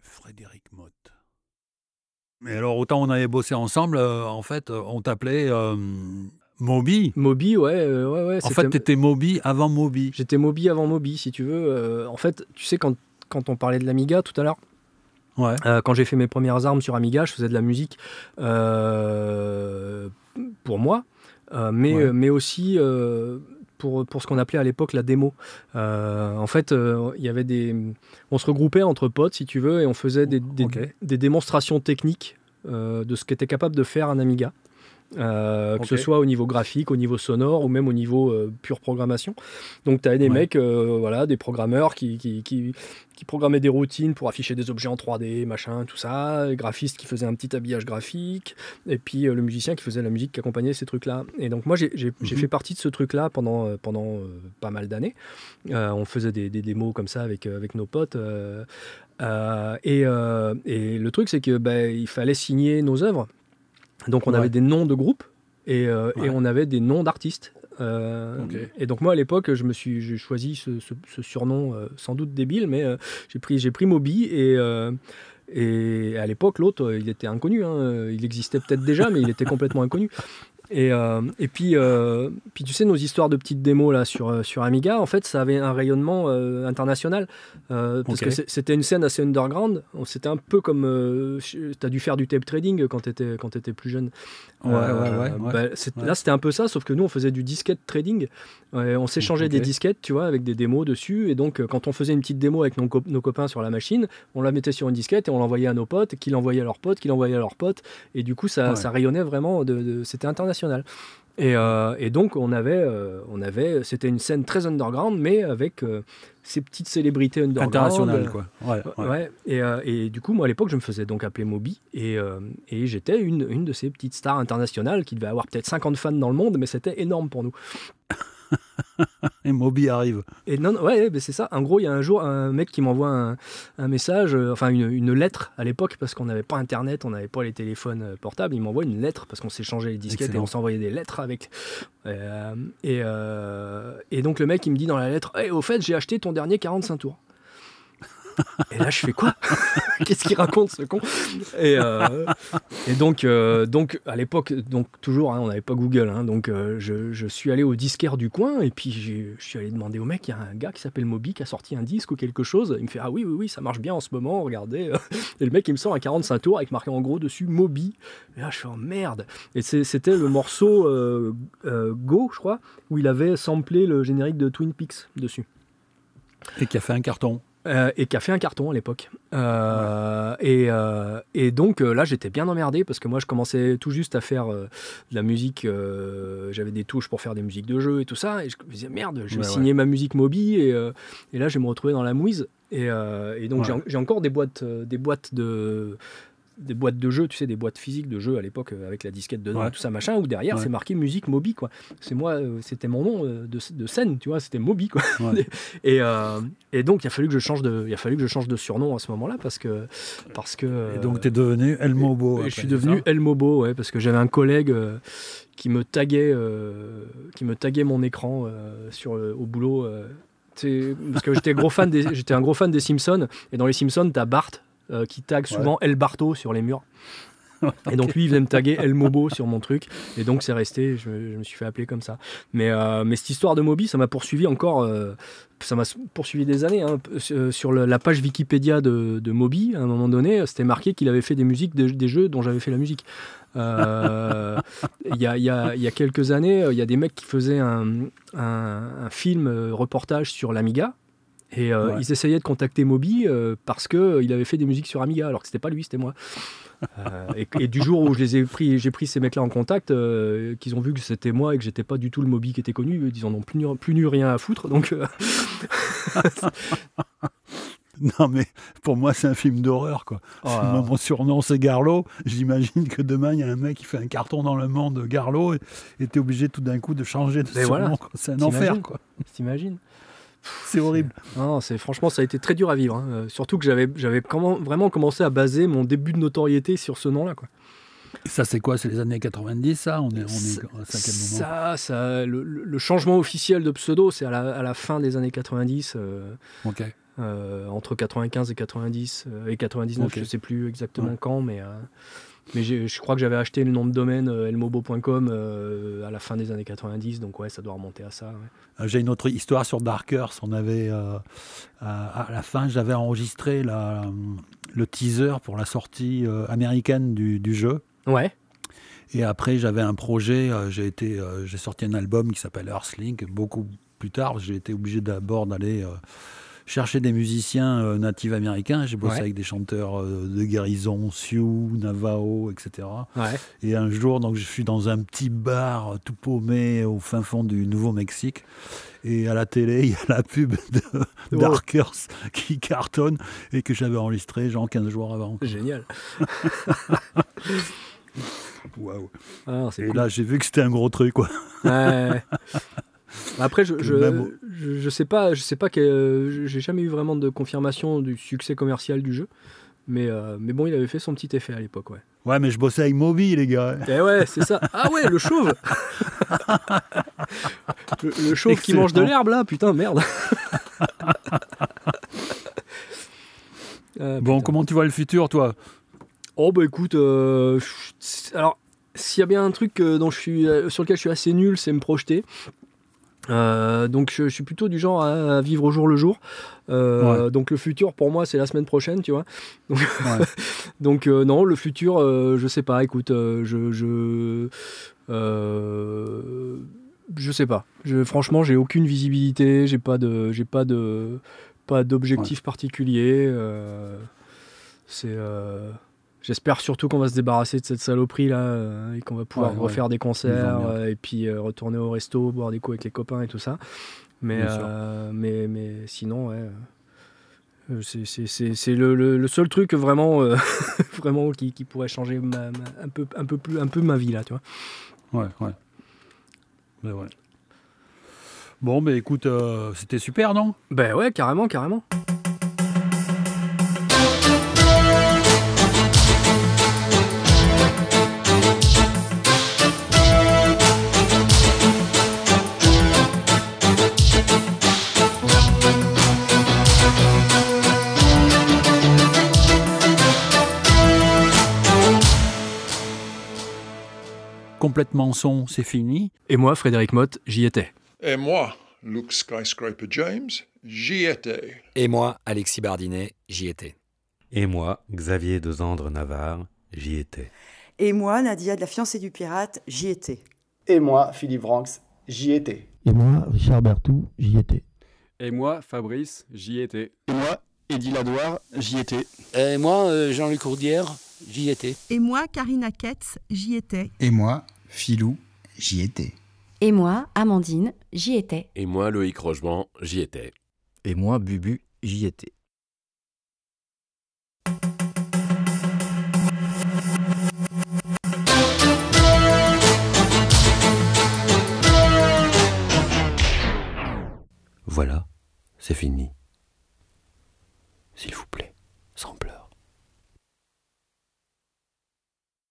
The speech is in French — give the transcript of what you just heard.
Frédéric Motte. Mais alors, autant on avait bossé ensemble, euh, en fait, euh, on t'appelait euh, Moby. Moby, ouais, euh, ouais, ouais. En fait, t'étais Moby avant Moby. J'étais Moby avant Moby, si tu veux. En fait, tu sais, quand, quand on parlait de l'Amiga tout à l'heure, Ouais. quand j'ai fait mes premières armes sur Amiga, je faisais de la musique pour moi, mais, Ouais. mais aussi pour, pour ce qu'on appelait à l'époque la démo. Euh, en fait, euh, il y avait des, on se regroupait entre potes, si tu veux, et on faisait des, des- démonstrations techniques euh, de ce qu'était capable de faire un Amiga. Euh, que ce soit au niveau graphique, au niveau sonore ou même au niveau euh, pure programmation. Donc tu avais des Ouais. mecs, euh, voilà, des programmeurs qui, qui, qui, qui programmaient des routines pour afficher des objets en 3D, machin, tout ça, les graphistes qui faisaient un petit habillage graphique, et puis le musicien qui faisait la musique qui accompagnait ces trucs-là. Et donc moi j'ai Mhm. fait partie de ce truc-là pendant, pendant pas mal d'années. On faisait des, des démos comme ça avec, avec nos potes. et, et le truc c'est que bah, il fallait signer nos œuvres. Donc on Ouais. avait des noms de groupes et, euh, Ouais. et on avait des noms d'artistes. Euh. Et donc moi à l'époque, je me suis, j'ai choisi ce, ce- ce surnom euh, sans doute débile, mais j'ai pris, j'ai pris Moby et et à l'époque l'autre, il était inconnu. hein. Il existait peut-être déjà, mais il était complètement inconnu. Et, euh, et puis, euh, puis tu sais, nos histoires de petites démos là sur, euh, sur Amiga, en fait, ça avait un rayonnement international. Parce que c'était une scène assez underground. C'était un peu comme. tu as dû faire du tape trading quand tu étais, quand étais plus jeune. Ouais, ouais, bah, Ouais. Là, c'était un peu ça, sauf que nous, on faisait du disquette trading. On s'échangeait des disquettes, tu vois, avec des démos dessus. Et donc, quand on faisait une petite démo avec nos, co- nos copains sur la machine, on la mettait sur une disquette et on l'envoyait à nos potes, qui l'envoyaient à leurs potes, qui l'envoyaient à leurs potes. Et du coup, ça, ça rayonnait vraiment. De, de- c'était international. Et, euh, et donc, on avait, euh, on avait, c'était une scène très underground, mais avec euh, ces petites célébrités underground. International, quoi. Ouais, Ouais, ouais. Et, et du coup, moi à l'époque, je me faisais donc appeler Moby et, et j'étais une, une de ces petites stars internationales qui devait avoir peut-être 50 fans dans le monde, mais c'était énorme pour nous. Et Moby arrive. Et non, ouais, c'est ça. En gros, il y a un jour un mec qui m'envoie un, un message, euh, enfin une, une lettre à l'époque, parce qu'on n'avait pas Internet, on n'avait pas les téléphones euh, portables. Il m'envoie une lettre parce qu'on s'échangeait les disquettes Excellent. et on s'envoyait des lettres avec. Euh, et, euh, et donc le mec, il me dit dans la lettre, Eh, au fait, j'ai acheté ton dernier 45 tours. Et là, je fais quoi? Qu'est-ce qu'il raconte ce con? Et, euh, et donc, euh, donc, à l'époque, donc toujours, hein, on n'avait pas Google, hein, donc euh, je, je suis allé au disquaire du coin et puis je suis allé demander au mec, il y a un gars qui s'appelle Moby qui a sorti un disque ou quelque chose. Il me fait ah oui oui oui, ça marche bien en ce moment, regardez. Et le mec il me sort un 45 tours avec marqué en gros dessus Moby. Et là je fais oh merde. Et c'était le morceau Go, je crois, où il avait samplé le générique de Twin Peaks dessus. Et qui a fait un carton. Euh, et qui a fait un carton à l'époque. Euh, et, euh, et donc là, j'étais bien emmerdé parce que moi, je commençais tout juste à faire de la musique. J'avais des touches pour faire des musiques de jeu et tout ça. Et je me disais, merde, je vais Ouais, ouais. signer ma musique Moby. Et, et là, je vais me retrouver dans la mouise. Et, et donc, Ouais. j'ai en- j'ai encore des boîtes, des boîtes de des boîtes de jeux, tu sais, des boîtes physiques de jeux à l'époque euh, avec la disquette dedans Ouais. et tout ça machin, où derrière Ouais. c'est marqué musique Moby quoi. C'est moi, euh, c'était mon nom euh, de, de scène, tu vois, c'était Moby quoi. Ouais. Et, euh, et donc il a fallu que je change de, il a fallu que je change de surnom à ce moment-là parce que parce que Et donc, tu es devenu El Mobo. et après, je suis devenu El Mobo, ouais, parce que j'avais un collègue euh, qui me taguait, euh, qui me taguait mon écran sur au boulot. parce que j'étais gros fan des, j'étais un gros fan des Simpsons, et dans les Simpsons, t'as Bart euh, qui tag souvent El Barto sur les murs. Et donc lui, il venait me taguer El Mobo sur mon truc. Et donc c'est resté, je, me- je me suis fait appeler comme ça. Mais, euh, mais cette histoire de Moby, ça m'a poursuivi encore, euh, ça m'a poursuivi des années. hein. Sur- le- la page Wikipédia de, de Moby, à un moment donné, c'était marqué qu'il avait fait des musiques de- des jeux dont j'avais fait la musique. Euh, Il y, a, il y a- il y a quelques années, il y a des mecs qui faisaient un, un- un film reportage sur l'Amiga. Et euh, Ouais. ils essayaient de contacter Moby euh, parce qu'il avait fait des musiques sur Amiga, alors que c'était pas lui, c'était moi. Euh, et, et du jour où je les ai pris, j'ai pris ces mecs-là en contact, euh, qu'ils ont vu que c'était moi et que j'étais pas du tout le Moby qui était connu, ils en ont plus, plus nu rien à foutre. Donc, euh, Non, mais pour moi, c'est un film d'horreur, quoi. oh, Moi, mon surnom, c'est Garlo. J'imagine que demain, il y a un mec qui fait un carton dans le monde, Garlo, et tu es obligé tout d'un coup de changer de Mais surnom. voilà. C'est un enfer, quoi. t'imagines C'est horrible. Non, c'est franchement ça a été très dur à vivre. hein. Euh, surtout que j'avais j'avais comment- vraiment commencé à baser mon début de notoriété sur ce nom-là. quoi. Ça, c'est quoi? C'est les années 90, ça? On est, on est Ça- à quel moment Ça, ça, le, le- le changement officiel de pseudo, c'est à la, à la fin des années 90, euh, Ok. Euh, entre 95 et 90 euh, et 99, Ok. je sais plus exactement Ouais. quand, mais, euh, mais je crois que j'avais acheté le nom de domaine elmobo.com à la fin des années 90, donc ouais, ça doit remonter à ça. ouais. J'ai une autre histoire sur Darkers. On avait, à, la fin, j'avais enregistré la- le teaser pour la sortie américaine du, du jeu. Ouais, Et après, j'avais un projet. euh, j'ai été, euh, j'ai sorti un album qui s'appelle Earthlink. Beaucoup plus tard, j'ai été obligé d'abord d'aller euh, chercher des musiciens euh, natifs américains. J'ai bossé Ouais. avec des chanteurs euh, de guérison, Sioux, Navajo, etc. ouais. Et un jour, donc, je suis dans un petit bar euh, tout paumé au fin fond du Nouveau-Mexique. Et à la télé, il y a la pub de Oh. Darkers qui cartonne et que j'avais enregistré genre 15 jours avant. Génial. Waouh. Ah, Et cool. là, j'ai vu que c'était un gros truc, quoi. Ouais. Après, je, je, même je, je sais pas, je sais pas que j'ai jamais eu vraiment de confirmation du succès commercial du jeu, mais euh, mais bon, il avait fait son petit effet à l'époque, ouais. Ouais, mais je bossais avec Moby, les gars. Et ouais, c'est ça. Ah ouais, le chauve. le, le chauve qui mange de l'herbe là, putain, merde. Ah, Bon, putain. comment tu vois le futur, toi? Oh bah écoute, euh, alors s'il y a bien un truc euh, dont je suis, euh, sur lequel je suis assez nul, c'est me projeter. Euh, donc je, je suis plutôt du genre à, à vivre au jour le jour. Euh, Donc le futur pour moi c'est la semaine prochaine, tu vois. Donc, Ouais. donc, euh, non, le futur, je sais pas. Écoute, je je je sais pas. Je, franchement, j'ai aucune visibilité. J'ai pas de j'ai pas de pas d'objectif particulier. c'est J'espère surtout qu'on va se débarrasser de cette saloperie là euh, et qu'on va pouvoir Ouais, ouais. refaire des concerts euh, et puis euh, retourner au resto, boire des coups avec les copains et tout ça. Mais, mais, mais sinon, ouais. c'est- le, le- le seul truc vraiment, vraiment qui, qui pourrait changer ma- ma- un, peu, un, peu plus, un peu ma vie là, tu vois. Ouais, ouais. Mais ouais. Bon, ben écoute, c'était super, non? Ben ouais, carrément, carrément. Complètement son, c'est fini. Et moi, Frédéric Motte, j'y étais. Et moi, Luke Skyscraper James, j'y étais. Et moi, Alexis Bardinet, j'y étais. Et moi, Xavier de Zandre Navarre, j'y étais. Et moi, Nadia de la fiancée du pirate, j'y étais. Et moi, Philippe Ranks, j'y étais. Et moi, Richard Bertou, j'y étais. Et moi, Fabrice, j'y étais. Et moi, Eddie Ladoire, j'y étais. Et moi, euh, Jean-Luc Courdière, j'y étais. Et moi, Karina Ketz, j'y étais. Et moi, Philou, j'y étais. Et moi, Amandine, j'y étais. Et moi, Loïc Rochement, j'y étais. Et moi, Bubu, j'y étais. Voilà, c'est fini.